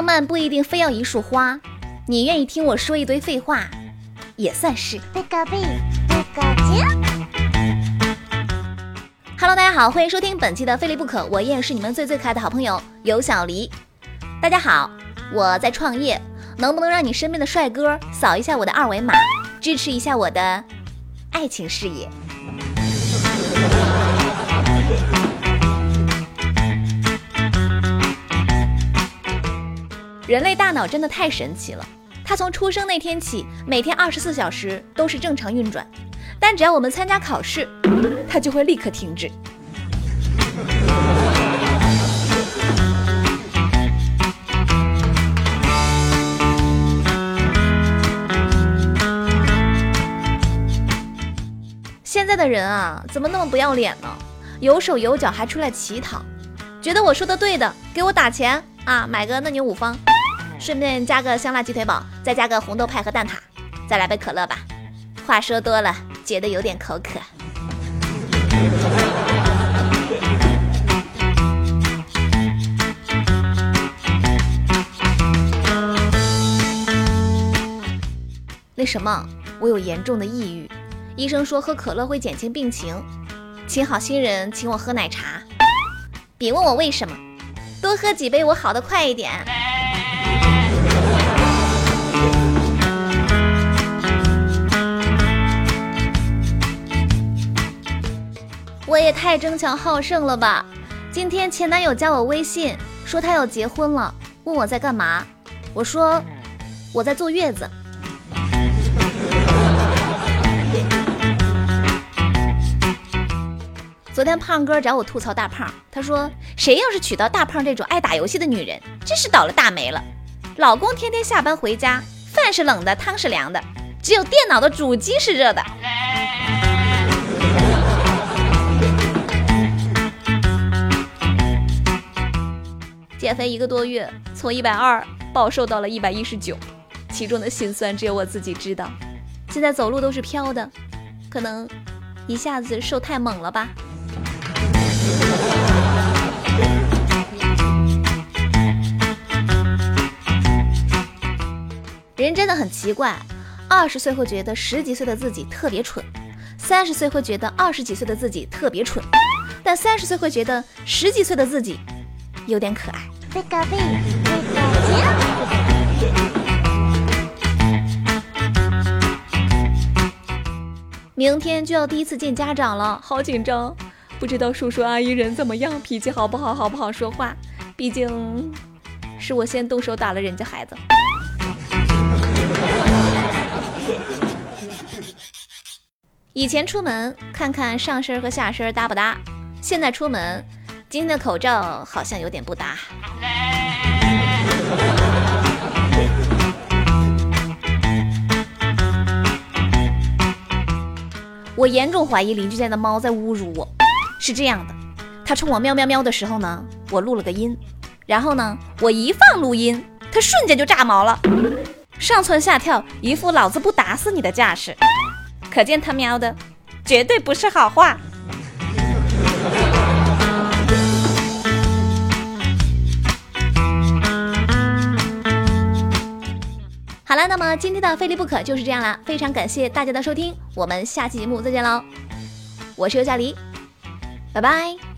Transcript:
浪漫不一定非要一束花，你愿意听我说一堆废话，也算是。Hello，大家好，欢迎收听本期的《非离不可》，我依然是你们最最可爱的好朋友尤小黎。大家好，我在创业，能不能让你身边的帅哥扫一下我的二维码，支持一下我的爱情事业？人类大脑真的太神奇了，它从出生那天起，每天二十四小时都是正常运转，但只要我们参加考试，它就会立刻停止。现在的人啊，怎么那么不要脸呢？有手有脚还出来乞讨，觉得我说的对的，给我打钱啊，买个嫩牛五方。顺便加个香辣鸡腿堡，再加个红豆派和蛋挞，再来杯可乐吧。话说多了，觉得有点口渴。那什么，我有严重的抑郁，医生说喝可乐会减轻病情，请好心人请我喝奶茶。别问我为什么，多喝几杯我好的快一点。我也太争强好胜了吧！今天前男友加我微信，说他要结婚了，问我在干嘛。我说我在坐月子。昨天胖哥找我吐槽大胖，他说谁要是娶到大胖这种爱打游戏的女人，真是倒了大霉了。老公天天下班回家，饭是冷的，汤是凉的，只有电脑的主机是热的。减肥一个多月，从一百二暴瘦到了一百一十九，其中的辛酸只有我自己知道。现在走路都是飘的，可能一下子瘦太猛了吧。人真的很奇怪，二十岁会觉得十几岁的自己特别蠢，三十岁会觉得二十几岁的自己特别蠢，但三十岁会觉得十几岁的自己。有点可爱。明天就要第一次见家长了，好紧张，不知道叔叔阿姨人怎么样，脾气好不好，好不好说话。毕竟是我先动手打了人家孩子。以前出门看看上身和下身搭不搭，现在出门。今天的口罩好像有点不搭。我严重怀疑邻居家的猫在侮辱我。是这样的，它冲我喵喵喵的时候呢，我录了个音，然后呢，我一放录音，它瞬间就炸毛了，上蹿下跳，一副老子不打死你的架势。可见它喵的绝对不是好话。那么今天的非离不可就是这样啦，非常感谢大家的收听，我们下期节目再见喽，我是尤佳黎，拜拜。